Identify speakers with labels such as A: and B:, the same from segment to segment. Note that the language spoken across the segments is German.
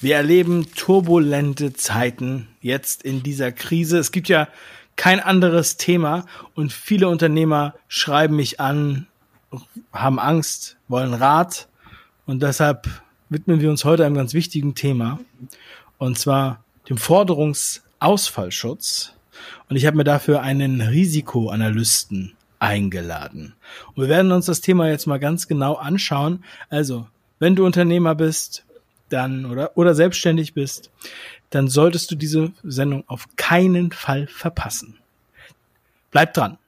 A: Wir erleben turbulente Zeiten jetzt in dieser Krise. Es gibt ja kein anderes Thema und viele Unternehmer schreiben mich an, haben Angst, wollen Rat und deshalb widmen wir uns heute einem ganz wichtigen Thema und zwar dem Forderungsausfallschutz. Und ich habe mir dafür einen Risikoanalysten eingeladen. Und wir werden uns das Thema jetzt mal ganz genau anschauen. Also, wenn du Unternehmer bist, dann oder oder selbstständig bist, dann solltest du diese Sendung auf keinen Fall verpassen. Bleib dran.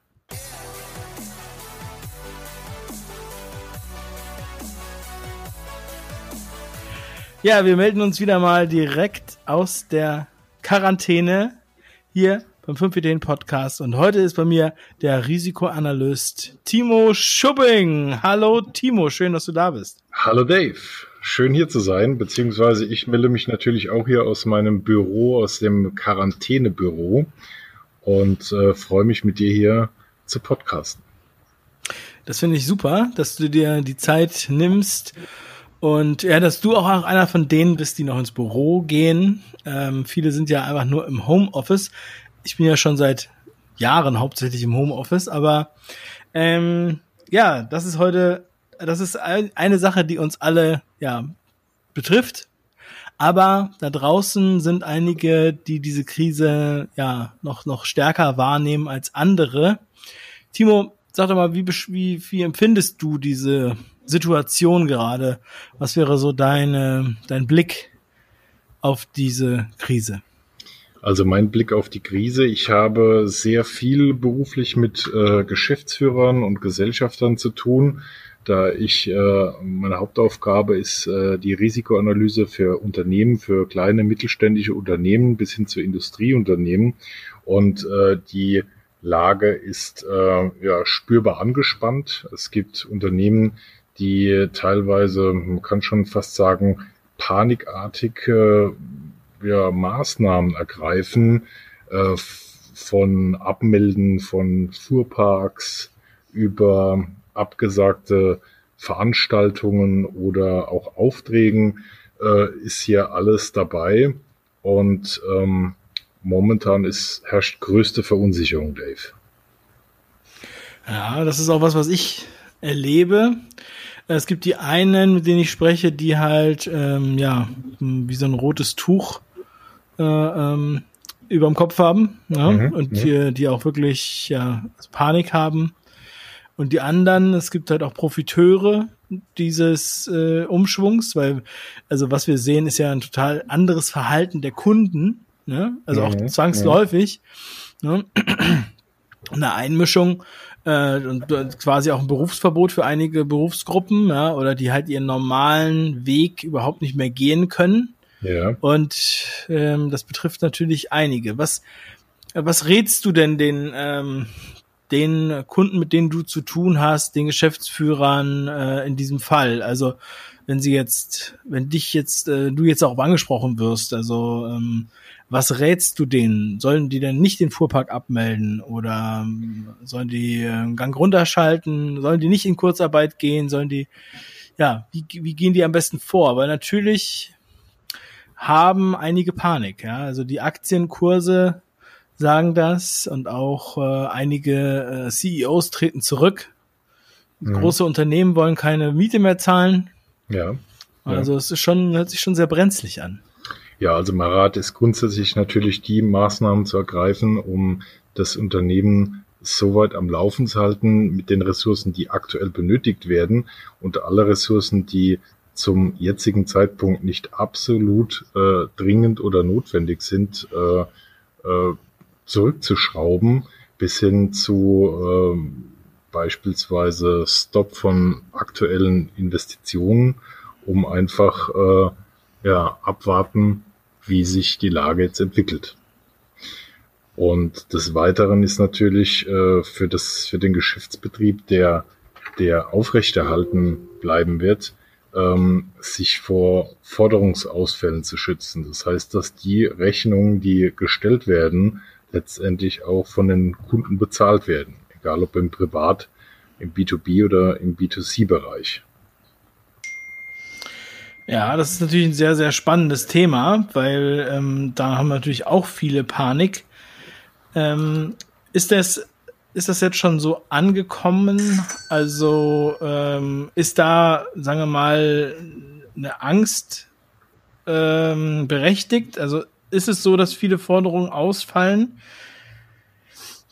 A: Ja, wir melden uns wieder mal direkt aus der Quarantäne hier beim 5 Ideen Podcast und heute ist bei mir der Risikoanalyst Timo Schubbing. Hallo Timo, schön, dass du da bist.
B: Hallo Dave, schön hier zu sein, beziehungsweise ich melde mich natürlich auch hier aus meinem Büro, aus dem Quarantänebüro und äh, freue mich mit dir hier zu podcasten.
A: Das finde ich super, dass du dir die Zeit nimmst und ja, dass du auch einer von denen bist, die noch ins Büro gehen. Ähm, viele sind ja einfach nur im Homeoffice. Ich bin ja schon seit Jahren hauptsächlich im Homeoffice, aber ähm, ja, das ist heute, das ist eine Sache, die uns alle ja betrifft. Aber da draußen sind einige, die diese Krise ja noch noch stärker wahrnehmen als andere. Timo, sag doch mal, wie, wie, wie empfindest du diese Situation gerade? Was wäre so deine, dein Blick auf diese Krise?
B: Also mein Blick auf die Krise. Ich habe sehr viel beruflich mit äh, Geschäftsführern und Gesellschaftern zu tun, da ich äh, meine Hauptaufgabe ist äh, die Risikoanalyse für Unternehmen, für kleine mittelständische Unternehmen bis hin zu Industrieunternehmen und äh, die Lage ist ja spürbar angespannt. Es gibt Unternehmen, die teilweise, man kann schon fast sagen, panikartig äh, ja, Maßnahmen ergreifen, von Abmelden von Fuhrparks über abgesagte Veranstaltungen oder auch Aufträgen äh, ist hier alles dabei. Und ähm, momentan ist, herrscht größte Verunsicherung, Dave.
A: Ja, das ist auch was, was ich erlebe. Es gibt die einen, mit denen ich spreche, die halt, ähm, ja, wie so ein rotes Tuch äh, ähm, über dem Kopf haben ja? Mhm, und die, die auch wirklich ja, Panik haben. Und die anderen, es gibt halt auch Profiteure dieses äh, Umschwungs, weil, also was wir sehen, ist ja ein total anderes Verhalten der Kunden, ne? also auch mhm, zwangsläufig. Ne? Eine Einmischung äh, und quasi auch ein Berufsverbot für einige Berufsgruppen, ja, oder die halt ihren normalen Weg überhaupt nicht mehr gehen können. Ja. Und ähm, das betrifft natürlich einige. Was, was rätst du denn den, ähm, den Kunden, mit denen du zu tun hast, den Geschäftsführern äh, in diesem Fall? Also wenn sie jetzt, wenn dich jetzt, äh, du jetzt auch angesprochen wirst, also ähm, was rätst du denen? Sollen die denn nicht den Fuhrpark abmelden oder ähm, sollen die äh, Gang runterschalten? Sollen die nicht in Kurzarbeit gehen? Sollen die, ja, wie, wie gehen die am besten vor? Weil natürlich haben einige Panik, ja. Also die Aktienkurse sagen das und auch äh, einige äh, CEOs treten zurück. Mhm. Große Unternehmen wollen keine Miete mehr zahlen. Ja. Also ja. es ist schon, hört sich schon sehr brenzlig an.
B: Ja, also Marat ist grundsätzlich natürlich die Maßnahmen zu ergreifen, um das Unternehmen so weit am Laufen zu halten mit den Ressourcen, die aktuell benötigt werden und alle Ressourcen, die zum jetzigen Zeitpunkt nicht absolut äh, dringend oder notwendig sind, äh, äh, zurückzuschrauben, bis hin zu äh, beispielsweise Stop von aktuellen Investitionen, um einfach äh, ja, abwarten, wie sich die Lage jetzt entwickelt. Und des Weiteren ist natürlich äh, für das für den Geschäftsbetrieb, der der aufrechterhalten bleiben wird, ähm, sich vor Forderungsausfällen zu schützen. Das heißt, dass die Rechnungen, die gestellt werden, letztendlich auch von den Kunden bezahlt werden, egal ob im Privat, im B2B oder im B2C-Bereich.
A: Ja, das ist natürlich ein sehr, sehr spannendes Thema, weil ähm, da haben natürlich auch viele Panik. Ähm, ist das ist das jetzt schon so angekommen? Also ähm, ist da, sagen wir mal, eine Angst ähm, berechtigt? Also ist es so, dass viele Forderungen ausfallen,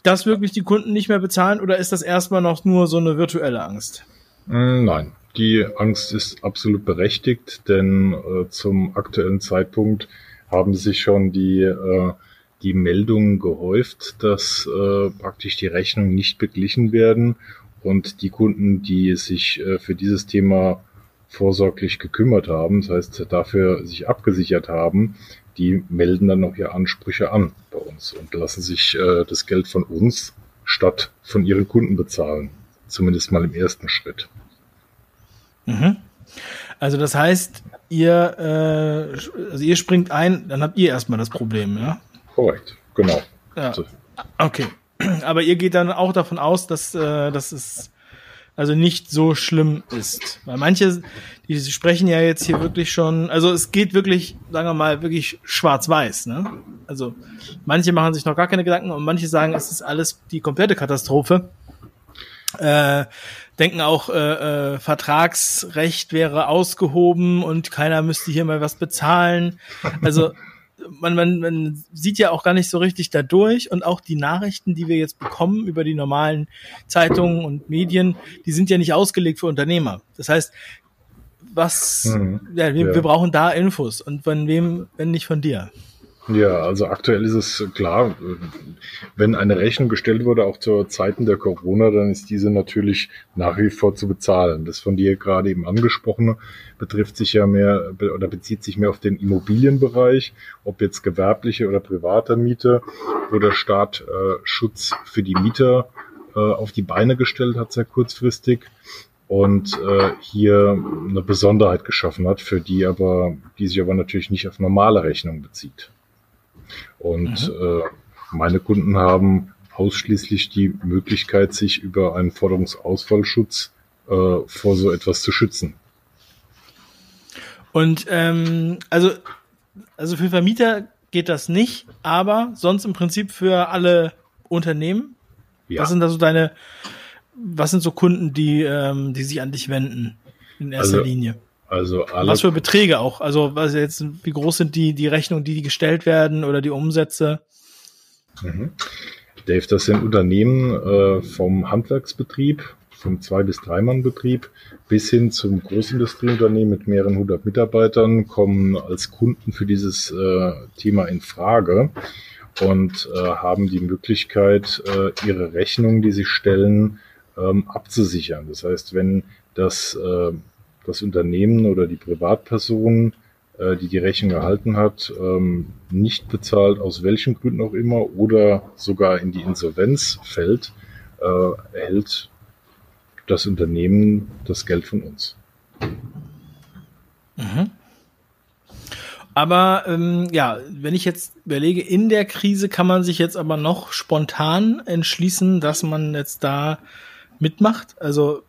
A: dass wirklich die Kunden nicht mehr bezahlen oder ist das erstmal noch nur so eine virtuelle Angst?
B: Mm, nein, die Angst ist absolut berechtigt, denn äh, zum aktuellen Zeitpunkt haben sich schon die äh, die Meldungen gehäuft, dass äh, praktisch die Rechnungen nicht beglichen werden und die Kunden, die sich äh, für dieses Thema vorsorglich gekümmert haben, das heißt dafür sich abgesichert haben, die melden dann noch ihre Ansprüche an bei uns und lassen sich äh, das Geld von uns statt von ihren Kunden bezahlen. Zumindest mal im ersten Schritt.
A: Mhm. Also das heißt, ihr, äh, also ihr springt ein, dann habt ihr erstmal das Problem, ja?
B: Korrekt, genau.
A: Ja. Okay. Aber ihr geht dann auch davon aus, dass, äh, dass es also nicht so schlimm ist. Weil manche, die sprechen ja jetzt hier wirklich schon, also es geht wirklich, sagen wir mal, wirklich schwarz-weiß. Ne? Also manche machen sich noch gar keine Gedanken und manche sagen, es ist alles die komplette Katastrophe. Äh, denken auch, äh, äh, Vertragsrecht wäre ausgehoben und keiner müsste hier mal was bezahlen. Also man, man, man sieht ja auch gar nicht so richtig dadurch und auch die Nachrichten, die wir jetzt bekommen über die normalen Zeitungen und Medien, die sind ja nicht ausgelegt für Unternehmer. Das heißt, was, mhm. ja, wir, ja. wir brauchen da Infos und von wem, wenn nicht von dir.
B: Ja, also aktuell ist es klar, wenn eine Rechnung gestellt wurde, auch zur Zeiten der Corona, dann ist diese natürlich nach wie vor zu bezahlen. Das von dir gerade eben angesprochene betrifft sich ja mehr oder bezieht sich mehr auf den Immobilienbereich, ob jetzt gewerbliche oder private Miete, wo der Staat äh, Schutz für die Mieter äh, auf die Beine gestellt hat, sehr kurzfristig und äh, hier eine Besonderheit geschaffen hat, für die aber, die sich aber natürlich nicht auf normale Rechnung bezieht. Und mhm. äh, meine Kunden haben ausschließlich die Möglichkeit, sich über einen Forderungsausfallschutz äh, vor so etwas zu schützen.
A: Und ähm, also, also für Vermieter geht das nicht, aber sonst im Prinzip für alle Unternehmen. Ja. Was sind da so deine, was sind so Kunden, die, ähm, die sich an dich wenden in erster also, Linie?
B: Also
A: alle Was für Beträge auch? Also was jetzt, wie groß sind die, die Rechnungen, die, die gestellt werden oder die Umsätze?
B: Mhm. Dave, das sind Unternehmen äh, vom Handwerksbetrieb, vom Zwei- bis Dreimann-Betrieb bis hin zum Großindustrieunternehmen mit mehreren hundert Mitarbeitern kommen als Kunden für dieses äh, Thema in Frage und äh, haben die Möglichkeit, äh, ihre Rechnungen, die sie stellen, ähm, abzusichern. Das heißt, wenn das äh, das Unternehmen oder die Privatperson, äh, die die Rechnung erhalten hat, ähm, nicht bezahlt, aus welchen Gründen auch immer, oder sogar in die Insolvenz fällt, äh, erhält das Unternehmen das Geld von uns.
A: Mhm. Aber ähm, ja, wenn ich jetzt überlege, in der Krise kann man sich jetzt aber noch spontan entschließen, dass man jetzt da mitmacht. Also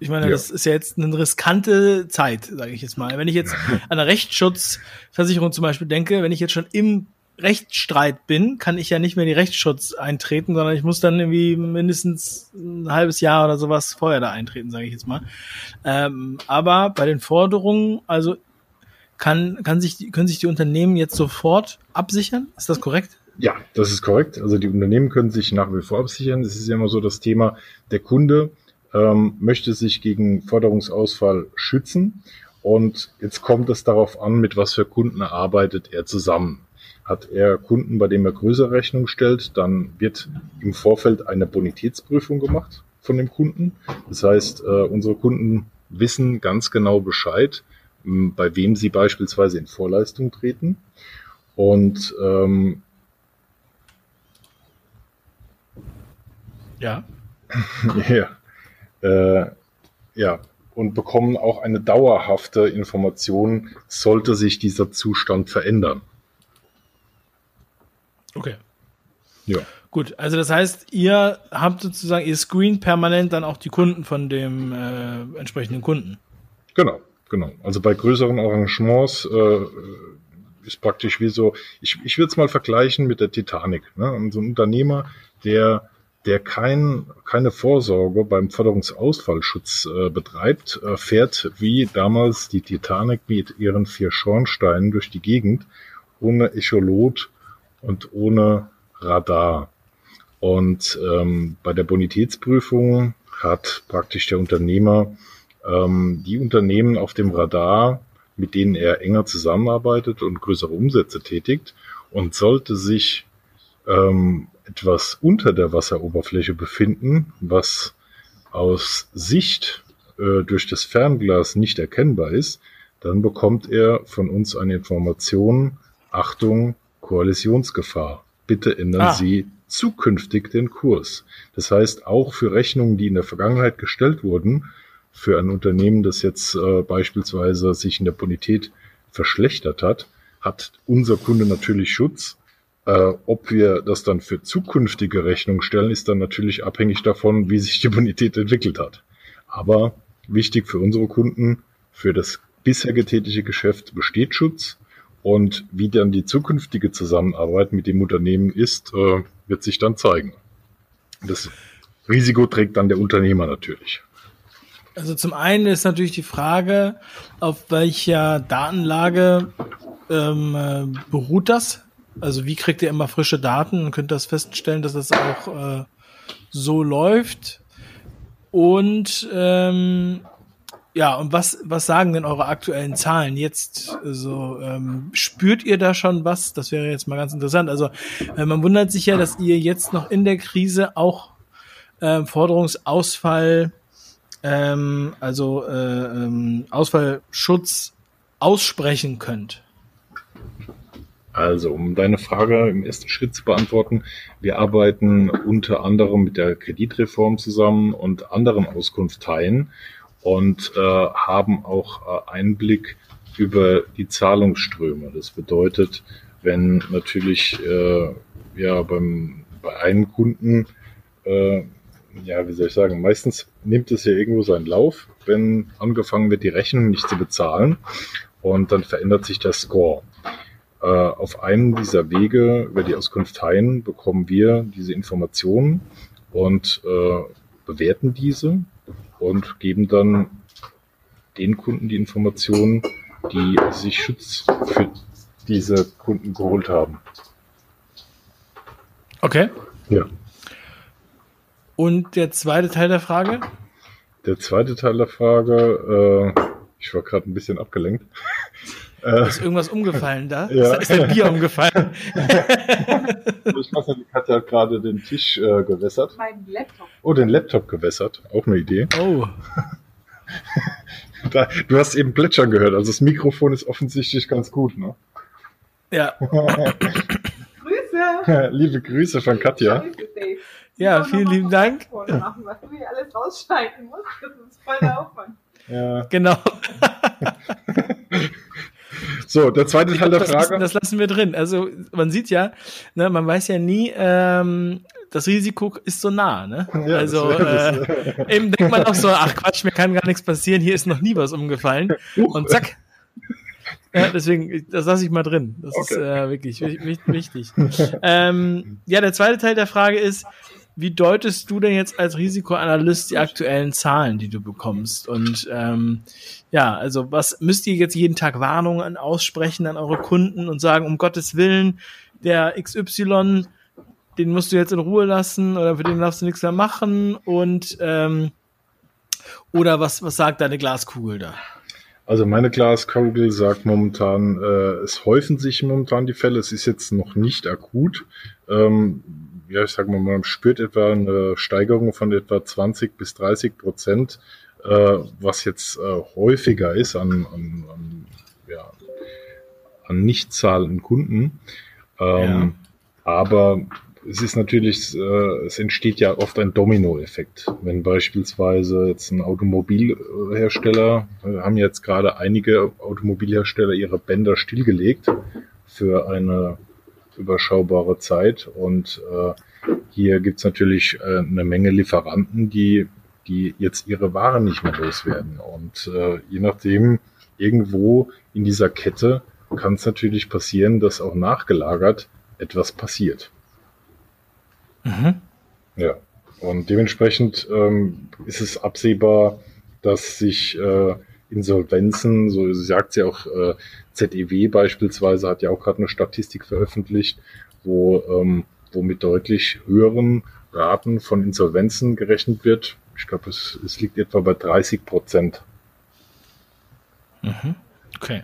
A: ich meine, ja. das ist ja jetzt eine riskante Zeit, sage ich jetzt mal. Wenn ich jetzt an eine Rechtsschutzversicherung zum Beispiel denke, wenn ich jetzt schon im Rechtsstreit bin, kann ich ja nicht mehr in die Rechtsschutz eintreten, sondern ich muss dann irgendwie mindestens ein halbes Jahr oder sowas vorher da eintreten, sage ich jetzt mal. Ähm, aber bei den Forderungen, also kann, kann sich, können sich die Unternehmen jetzt sofort absichern? Ist das korrekt?
B: Ja, das ist korrekt. Also die Unternehmen können sich nach wie vor absichern. Es ist ja immer so das Thema, der Kunde ähm, möchte sich gegen Forderungsausfall schützen. Und jetzt kommt es darauf an, mit was für Kunden arbeitet er zusammen. Hat er Kunden, bei denen er größere Rechnung stellt, dann wird im Vorfeld eine Bonitätsprüfung gemacht von dem Kunden. Das heißt, äh, unsere Kunden wissen ganz genau Bescheid, bei wem sie beispielsweise in Vorleistung treten. Und ähm,
A: ja.
B: ja äh, ja, und bekommen auch eine dauerhafte Information, sollte sich dieser Zustand verändern.
A: Okay. Ja. Gut, also das heißt, ihr habt sozusagen, ihr screen permanent dann auch die Kunden von dem äh, entsprechenden Kunden.
B: Genau, genau. Also bei größeren Arrangements äh, ist praktisch wie so, ich, ich würde es mal vergleichen mit der Titanic. Ne? Und so ein Unternehmer, der der kein, keine Vorsorge beim Förderungsausfallschutz äh, betreibt, äh, fährt wie damals die Titanic mit ihren vier Schornsteinen durch die Gegend, ohne Echolot und ohne Radar. Und ähm, bei der Bonitätsprüfung hat praktisch der Unternehmer ähm, die Unternehmen auf dem Radar, mit denen er enger zusammenarbeitet und größere Umsätze tätigt und sollte sich ähm, etwas unter der Wasseroberfläche befinden, was aus Sicht äh, durch das Fernglas nicht erkennbar ist, dann bekommt er von uns eine Information, Achtung, Koalisionsgefahr. Bitte ändern ah. Sie zukünftig den Kurs. Das heißt, auch für Rechnungen, die in der Vergangenheit gestellt wurden, für ein Unternehmen, das jetzt äh, beispielsweise sich in der Bonität verschlechtert hat, hat unser Kunde natürlich Schutz. Äh, ob wir das dann für zukünftige Rechnungen stellen, ist dann natürlich abhängig davon, wie sich die Bonität entwickelt hat. Aber wichtig für unsere Kunden, für das bisher getätige Geschäft besteht Schutz. Und wie dann die zukünftige Zusammenarbeit mit dem Unternehmen ist, äh, wird sich dann zeigen. Das Risiko trägt dann der Unternehmer natürlich.
A: Also zum einen ist natürlich die Frage, auf welcher Datenlage ähm, äh, beruht das? Also wie kriegt ihr immer frische Daten und könnt das feststellen, dass das auch äh, so läuft? Und ähm, ja, und was, was sagen denn eure aktuellen Zahlen jetzt? Also, ähm, spürt ihr da schon was? Das wäre jetzt mal ganz interessant. Also, äh, man wundert sich ja, dass ihr jetzt noch in der Krise auch äh, Forderungsausfall ähm, also äh, ähm, Ausfallschutz aussprechen könnt?
B: Also, um deine Frage im ersten Schritt zu beantworten, wir arbeiten unter anderem mit der Kreditreform zusammen und anderen Auskunfteien und äh, haben auch äh, Einblick über die Zahlungsströme. Das bedeutet, wenn natürlich äh, ja beim bei einem Kunden äh, ja, wie soll ich sagen, meistens nimmt es ja irgendwo seinen Lauf, wenn angefangen wird, die Rechnung nicht zu bezahlen und dann verändert sich der Score. Äh, auf einem dieser Wege über die Auskunft Hain bekommen wir diese Informationen und äh, bewerten diese und geben dann den Kunden die Informationen, die sich Schutz für diese Kunden geholt haben.
A: Okay.
B: Ja.
A: Und der zweite Teil der Frage?
B: Der zweite Teil der Frage, äh, ich war gerade ein bisschen abgelenkt.
A: Äh, ist irgendwas umgefallen da? Ja. Ist, ist ein Bier umgefallen?
B: ich weiß nicht, die Katja hat gerade den Tisch äh, gewässert. Mein Laptop. Oh, den Laptop gewässert. Auch eine Idee.
A: Oh.
B: da, du hast eben plätschern gehört, also das Mikrofon ist offensichtlich ganz gut, ne?
A: Ja.
B: Grüße! Liebe Grüße von Katja.
A: Ja, vielen lieben Dank.
C: Machen, was du hier alles rausschneiden musst. Das ist voll der Aufwand.
A: Ja. Genau.
B: So, der zweite Teil der Frage.
A: Das, das, lassen wir drin. Also man sieht ja, ne, man weiß ja nie, ähm, das Risiko ist so nah. Ne? Ja, also äh, eben denkt man auch so, ach Quatsch, mir kann gar nichts passieren, hier ist noch nie was umgefallen. Und zack. Ja, deswegen, das lasse ich mal drin. Das okay. ist äh, wirklich wichtig. ähm, ja, der zweite Teil der Frage ist, wie deutest du denn jetzt als Risikoanalyst die aktuellen Zahlen, die du bekommst? Und ähm, ja, also was müsst ihr jetzt jeden Tag Warnungen aussprechen an eure Kunden und sagen, um Gottes Willen, der XY, den musst du jetzt in Ruhe lassen oder für den darfst du nichts mehr machen und ähm, oder was, was sagt deine Glaskugel da?
B: Also meine Glaskugel sagt momentan, äh, es häufen sich momentan die Fälle. Es ist jetzt noch nicht akut. Ähm, ja, ich sag mal, man spürt etwa eine Steigerung von etwa 20 bis 30 Prozent, äh, was jetzt äh, häufiger ist an, an, an, ja, an nicht zahlenden Kunden. Ähm, ja. Aber es ist natürlich, äh, es entsteht ja oft ein Dominoeffekt. Wenn beispielsweise jetzt ein Automobilhersteller, äh, haben jetzt gerade einige Automobilhersteller ihre Bänder stillgelegt für eine überschaubare Zeit. Und äh, hier gibt's natürlich äh, eine Menge Lieferanten, die, die jetzt ihre Waren nicht mehr loswerden. Und äh, je nachdem, irgendwo in dieser Kette kann es natürlich passieren, dass auch nachgelagert etwas passiert. Mhm. Ja, und dementsprechend ähm, ist es absehbar, dass sich äh, Insolvenzen, so sagt sie auch, äh, ZEW beispielsweise hat ja auch gerade eine Statistik veröffentlicht, wo, ähm, wo mit deutlich höheren Raten von Insolvenzen gerechnet wird. Ich glaube, es, es liegt etwa bei 30 Prozent.
A: Mhm. Okay.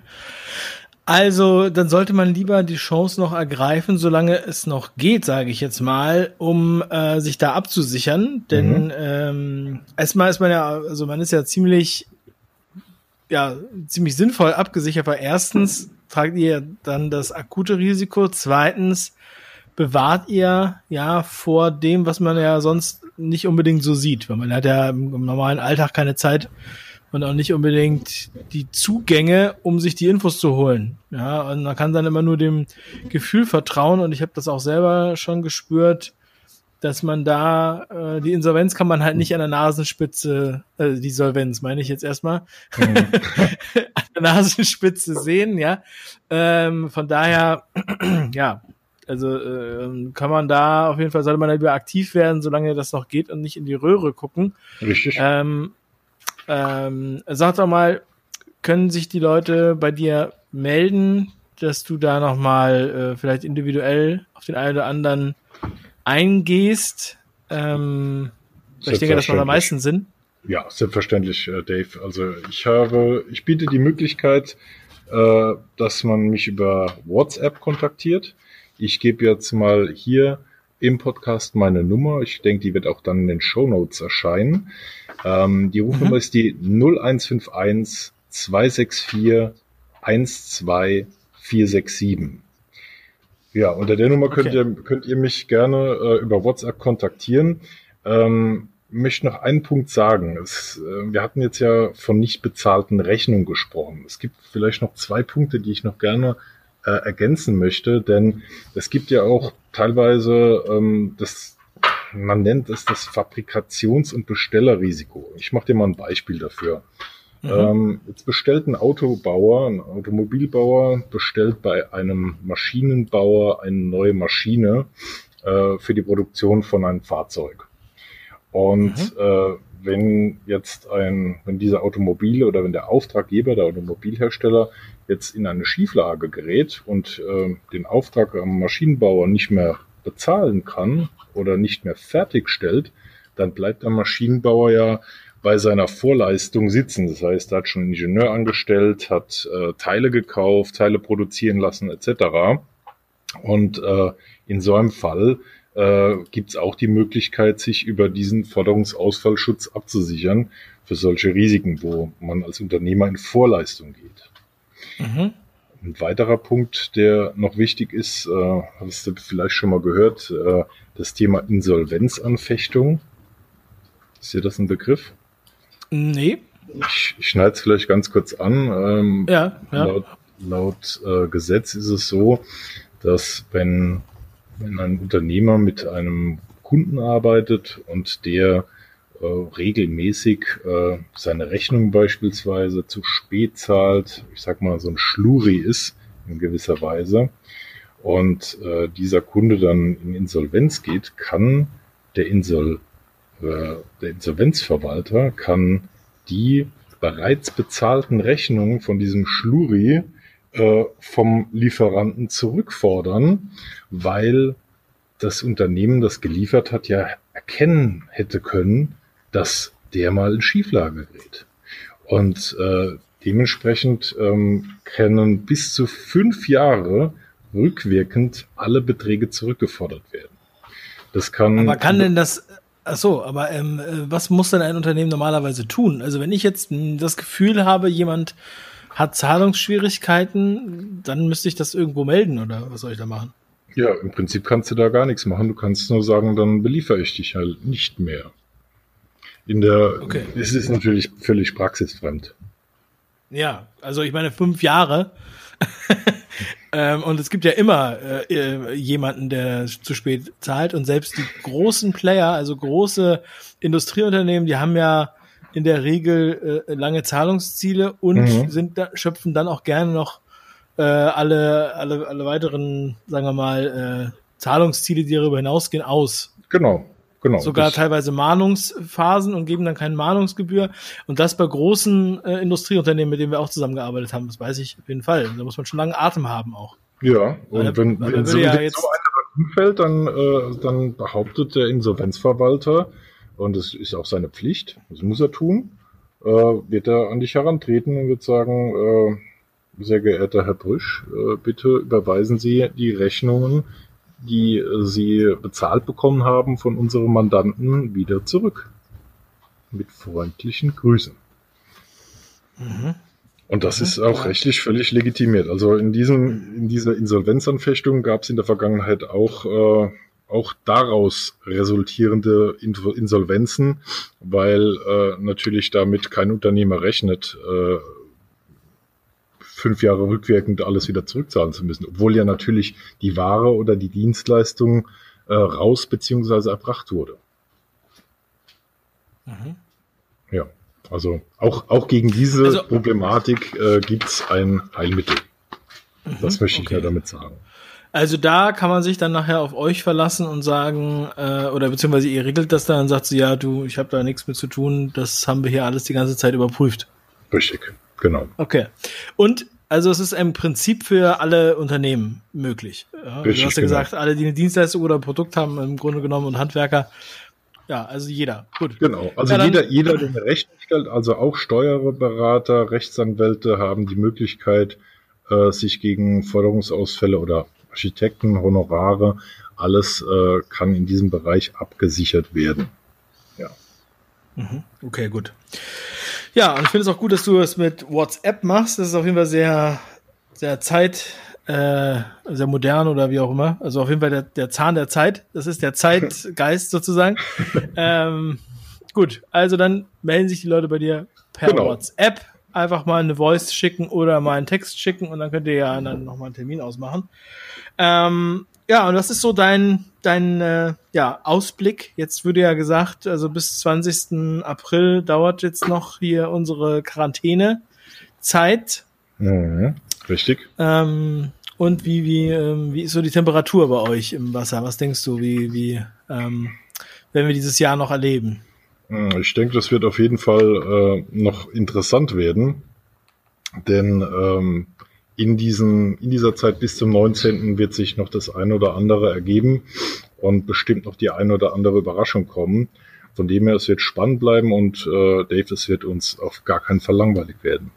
A: Also, dann sollte man lieber die Chance noch ergreifen, solange es noch geht, sage ich jetzt mal, um äh, sich da abzusichern. Denn mhm. ähm, erstmal ist man ja, also man ist ja ziemlich, ja, ziemlich sinnvoll abgesichert, weil erstens tragt ihr dann das akute Risiko, zweitens bewahrt ihr ja vor dem, was man ja sonst nicht unbedingt so sieht, weil man hat ja im normalen Alltag keine Zeit, und auch nicht unbedingt die Zugänge, um sich die Infos zu holen. Ja, und man kann dann immer nur dem Gefühl vertrauen. Und ich habe das auch selber schon gespürt, dass man da äh, die Insolvenz kann man halt nicht an der Nasenspitze, äh, die Solvenz meine ich jetzt erstmal, mhm. an der Nasenspitze sehen, ja. Ähm, von daher, ja, also äh, kann man da auf jeden Fall sollte man da lieber aktiv werden, solange das noch geht und nicht in die Röhre gucken.
B: Richtig.
A: Ähm, ähm, sag doch mal, können sich die Leute bei dir melden, dass du da nochmal äh, vielleicht individuell auf den einen oder anderen eingehst? Ähm, ich denke, das macht am meisten Sinn.
B: Ja, selbstverständlich, äh, Dave. Also ich habe, ich biete die Möglichkeit, äh, dass man mich über WhatsApp kontaktiert. Ich gebe jetzt mal hier im Podcast meine Nummer. Ich denke, die wird auch dann in den Show Notes erscheinen. Ähm, die Rufnummer mhm. ist die 0151 264 12467. Ja, unter der Nummer könnt, okay. ihr, könnt ihr mich gerne äh, über WhatsApp kontaktieren. Ähm, möchte noch einen Punkt sagen. Es, äh, wir hatten jetzt ja von nicht bezahlten Rechnungen gesprochen. Es gibt vielleicht noch zwei Punkte, die ich noch gerne äh, ergänzen möchte, denn es gibt ja auch teilweise ähm, das, man nennt es das Fabrikations- und Bestellerrisiko. Ich mache dir mal ein Beispiel dafür. Mhm. Ähm, jetzt bestellt ein Autobauer, ein Automobilbauer, bestellt bei einem Maschinenbauer eine neue Maschine äh, für die Produktion von einem Fahrzeug. Und mhm. äh, wenn jetzt ein, wenn dieser Automobil oder wenn der Auftraggeber, der Automobilhersteller jetzt in eine Schieflage gerät und äh, den Auftrag am Maschinenbauer nicht mehr bezahlen kann oder nicht mehr fertigstellt, dann bleibt der Maschinenbauer ja bei seiner Vorleistung sitzen. Das heißt, er hat schon einen Ingenieur angestellt, hat äh, Teile gekauft, Teile produzieren lassen etc. Und äh, in so einem Fall äh, gibt es auch die Möglichkeit, sich über diesen Forderungsausfallschutz abzusichern für solche Risiken, wo man als Unternehmer in Vorleistung geht. Mhm. Ein weiterer Punkt, der noch wichtig ist, äh, hast du vielleicht schon mal gehört, äh, das Thema Insolvenzanfechtung. Ist dir das ein Begriff?
A: Nee.
B: Ich, ich schneide es vielleicht ganz kurz an.
A: Ähm, ja, ja.
B: Laut, laut äh, Gesetz ist es so, dass wenn, wenn ein Unternehmer mit einem Kunden arbeitet und der äh, regelmäßig äh, seine Rechnung beispielsweise zu spät zahlt, ich sag mal so ein Schluri ist in gewisser Weise und äh, dieser Kunde dann in Insolvenz geht, kann der Insol äh, der Insolvenzverwalter kann die bereits bezahlten Rechnungen von diesem Schluri äh, vom Lieferanten zurückfordern, weil das Unternehmen, das geliefert hat, ja erkennen hätte können, dass der mal in Schieflage gerät. Und äh, dementsprechend ähm, können bis zu fünf Jahre rückwirkend alle Beträge zurückgefordert werden.
A: Das kann. Aber kann denn das? Ach so, aber ähm, äh, was muss denn ein Unternehmen normalerweise tun? Also wenn ich jetzt das Gefühl habe, jemand hat Zahlungsschwierigkeiten, dann müsste ich das irgendwo melden oder was soll ich da machen?
B: Ja, im Prinzip kannst du da gar nichts machen. Du kannst nur sagen, dann beliefere ich dich halt nicht mehr. In der, okay. es ist natürlich völlig praxisfremd.
A: Ja, also ich meine fünf Jahre. ähm, und es gibt ja immer äh, äh, jemanden, der zu spät zahlt. Und selbst die großen Player, also große Industrieunternehmen, die haben ja in der Regel äh, lange Zahlungsziele und
B: Mhm.
A: sind da, schöpfen dann auch gerne noch äh, alle, alle, alle weiteren, sagen wir mal, äh, Zahlungsziele, die darüber hinausgehen, aus.
B: Genau, genau.
A: Sogar teilweise Mahnungsphasen und geben dann keine Mahnungsgebühr. Und das bei großen äh, Industrieunternehmen, mit denen wir auch zusammengearbeitet haben, das weiß ich auf jeden Fall. Da muss man schon lange Atem haben auch.
B: Ja, und
A: er-
B: wenn, wenn so,
A: ja jetzt-
B: so einer umfällt, dann, äh, dann behauptet der Insolvenzverwalter, und das ist auch seine Pflicht, das muss er tun, äh, wird er an dich herantreten und wird sagen, äh, sehr geehrter Herr Brüsch, äh, bitte überweisen Sie die Rechnungen, die äh, Sie bezahlt bekommen haben von unserem Mandanten, wieder zurück. Mit freundlichen Grüßen. Und das ist auch
A: Ja.
B: rechtlich völlig legitimiert. Also in diesem, in dieser Insolvenzanfechtung gab es in der Vergangenheit auch, äh, auch daraus resultierende Insolvenzen, weil äh, natürlich damit kein Unternehmer rechnet, äh, fünf Jahre rückwirkend alles wieder zurückzahlen zu müssen, obwohl ja natürlich die Ware oder die Dienstleistung äh, raus beziehungsweise erbracht wurde.
A: Mhm.
B: Ja, also auch, auch gegen diese
A: Also-
B: Problematik äh, gibt's ein Heilmittel. Das möchte ich
A: okay.
B: ja damit sagen.
A: Also da kann man sich dann nachher auf euch verlassen und sagen, äh, oder beziehungsweise ihr regelt das dann und sagt so, ja, du, ich habe da nichts mit zu tun, das haben wir hier alles die ganze Zeit überprüft.
B: Richtig, genau.
A: Okay. Und also es ist im Prinzip für alle Unternehmen möglich. Ja,
B: Richtig,
A: du hast ja
B: genau.
A: gesagt, alle, die eine Dienstleistung oder ein Produkt haben, im Grunde genommen und Handwerker. Ja, also jeder. Gut.
B: Genau. Also
A: Ja,
B: jeder, jeder, der eine Rechnung stellt, also auch Steuerberater, Rechtsanwälte haben die Möglichkeit, äh, sich gegen Forderungsausfälle oder Architekten, Honorare, alles äh, kann in diesem Bereich abgesichert werden.
A: Mhm. Okay, gut. Ja, und ich finde es auch gut, dass du es mit WhatsApp machst. Das ist auf jeden Fall sehr, sehr Zeit, äh, sehr modern oder wie auch immer. Also auf jeden Fall der, der Zahn der Zeit. Das ist der Zeitgeist sozusagen. ähm, gut, also dann melden sich die Leute bei dir per
B: Genau.
A: WhatsApp. Einfach mal eine Voice schicken oder mal einen Text schicken und dann könnt ihr ja dann nochmal einen Termin ausmachen. Ähm, ja, und das ist so dein, dein äh, ja, Ausblick. Jetzt würde ja gesagt, also bis 20. April dauert jetzt noch hier unsere Quarantänezeit.
B: Mhm. Richtig.
A: Ähm, und wie, wie, ähm, wie ist so die Temperatur bei euch im Wasser? Was denkst du, wie, wie ähm, werden wir dieses Jahr noch erleben?
B: Hm, Ich denke, das wird auf jeden Fall äh, noch interessant werden, denn ähm, in, diesen, in dieser Zeit bis zum 19. wird sich noch das eine oder andere ergeben und bestimmt noch die eine oder andere Überraschung kommen. Von dem her, es wird spannend bleiben und äh, Dave, es wird uns auf gar keinen Fall langweilig werden.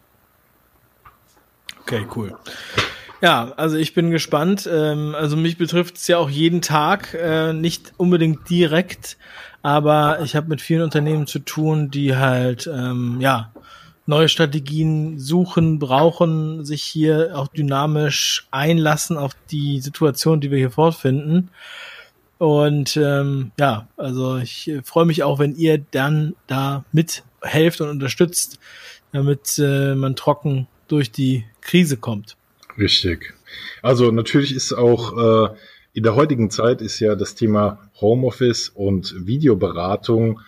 A: Okay, cool. Ja, also ich bin gespannt. Ähm, also mich betrifft es ja auch jeden Tag, äh, nicht unbedingt direkt, aber ich habe mit vielen Unternehmen zu tun, die halt ähm, ja neue Strategien suchen, brauchen, sich hier auch dynamisch einlassen auf die Situation, die wir hier fortfinden. Und ähm, ja, also ich freue mich auch, wenn ihr dann da mithelft und unterstützt, damit äh, man trocken durch die Krise kommt.
B: Richtig. Also natürlich ist auch äh, in der heutigen Zeit ist ja das Thema Homeoffice und Videoberatung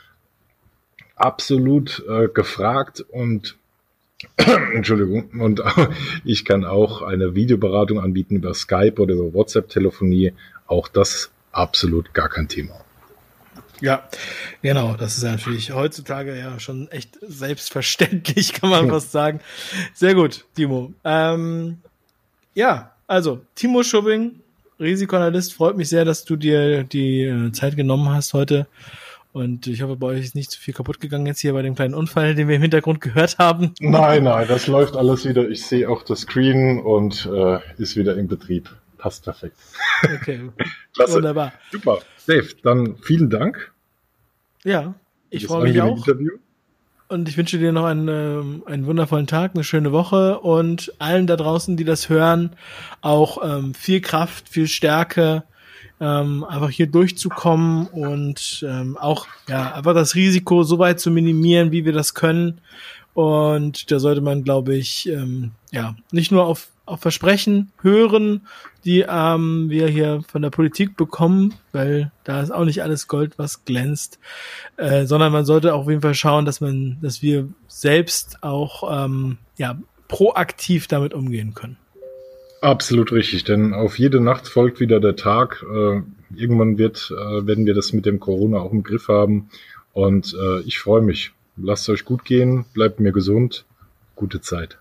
B: absolut äh, gefragt und Entschuldigung, und ich kann auch eine Videoberatung anbieten über Skype oder über WhatsApp-Telefonie. Auch das absolut gar kein Thema.
A: Ja, genau. Das ist natürlich heutzutage ja schon echt selbstverständlich, kann man fast sagen. Sehr gut, Timo. Ähm, ja, also Timo Schubbing, Risikoanalyst, freut mich sehr, dass du dir die äh, Zeit genommen hast heute. Und ich hoffe, bei euch ist nicht zu viel kaputt gegangen jetzt hier bei dem kleinen Unfall, den wir im Hintergrund gehört haben.
B: Nein, nein, das läuft alles wieder. Ich sehe auch das Screen und äh, ist wieder in Betrieb. Passt perfekt.
A: Okay,
B: Klasse.
A: wunderbar.
B: Super. Dave, dann vielen Dank.
A: Ja, ich freue mich auch.
B: Interview.
A: Und ich wünsche dir noch einen, ähm, einen wundervollen Tag, eine schöne Woche und allen da draußen, die das hören, auch ähm, viel Kraft, viel Stärke, ähm, einfach hier durchzukommen und ähm, auch ja einfach das Risiko so weit zu minimieren, wie wir das können Und da sollte man, glaube ich, ähm, ja, nicht nur auf, auf Versprechen hören, die ähm, wir hier von der Politik bekommen, weil da ist auch nicht alles Gold, was glänzt, äh, sondern man sollte auch auf jeden Fall schauen, dass man, dass wir selbst auch ähm, ja, proaktiv damit umgehen können.
B: Absolut richtig, denn auf jede Nacht folgt wieder der Tag. Äh, irgendwann wird, äh, werden wir das mit dem Corona auch im Griff haben. Und äh, ich freue mich. Lasst euch gut gehen, bleibt mir gesund. Gute Zeit.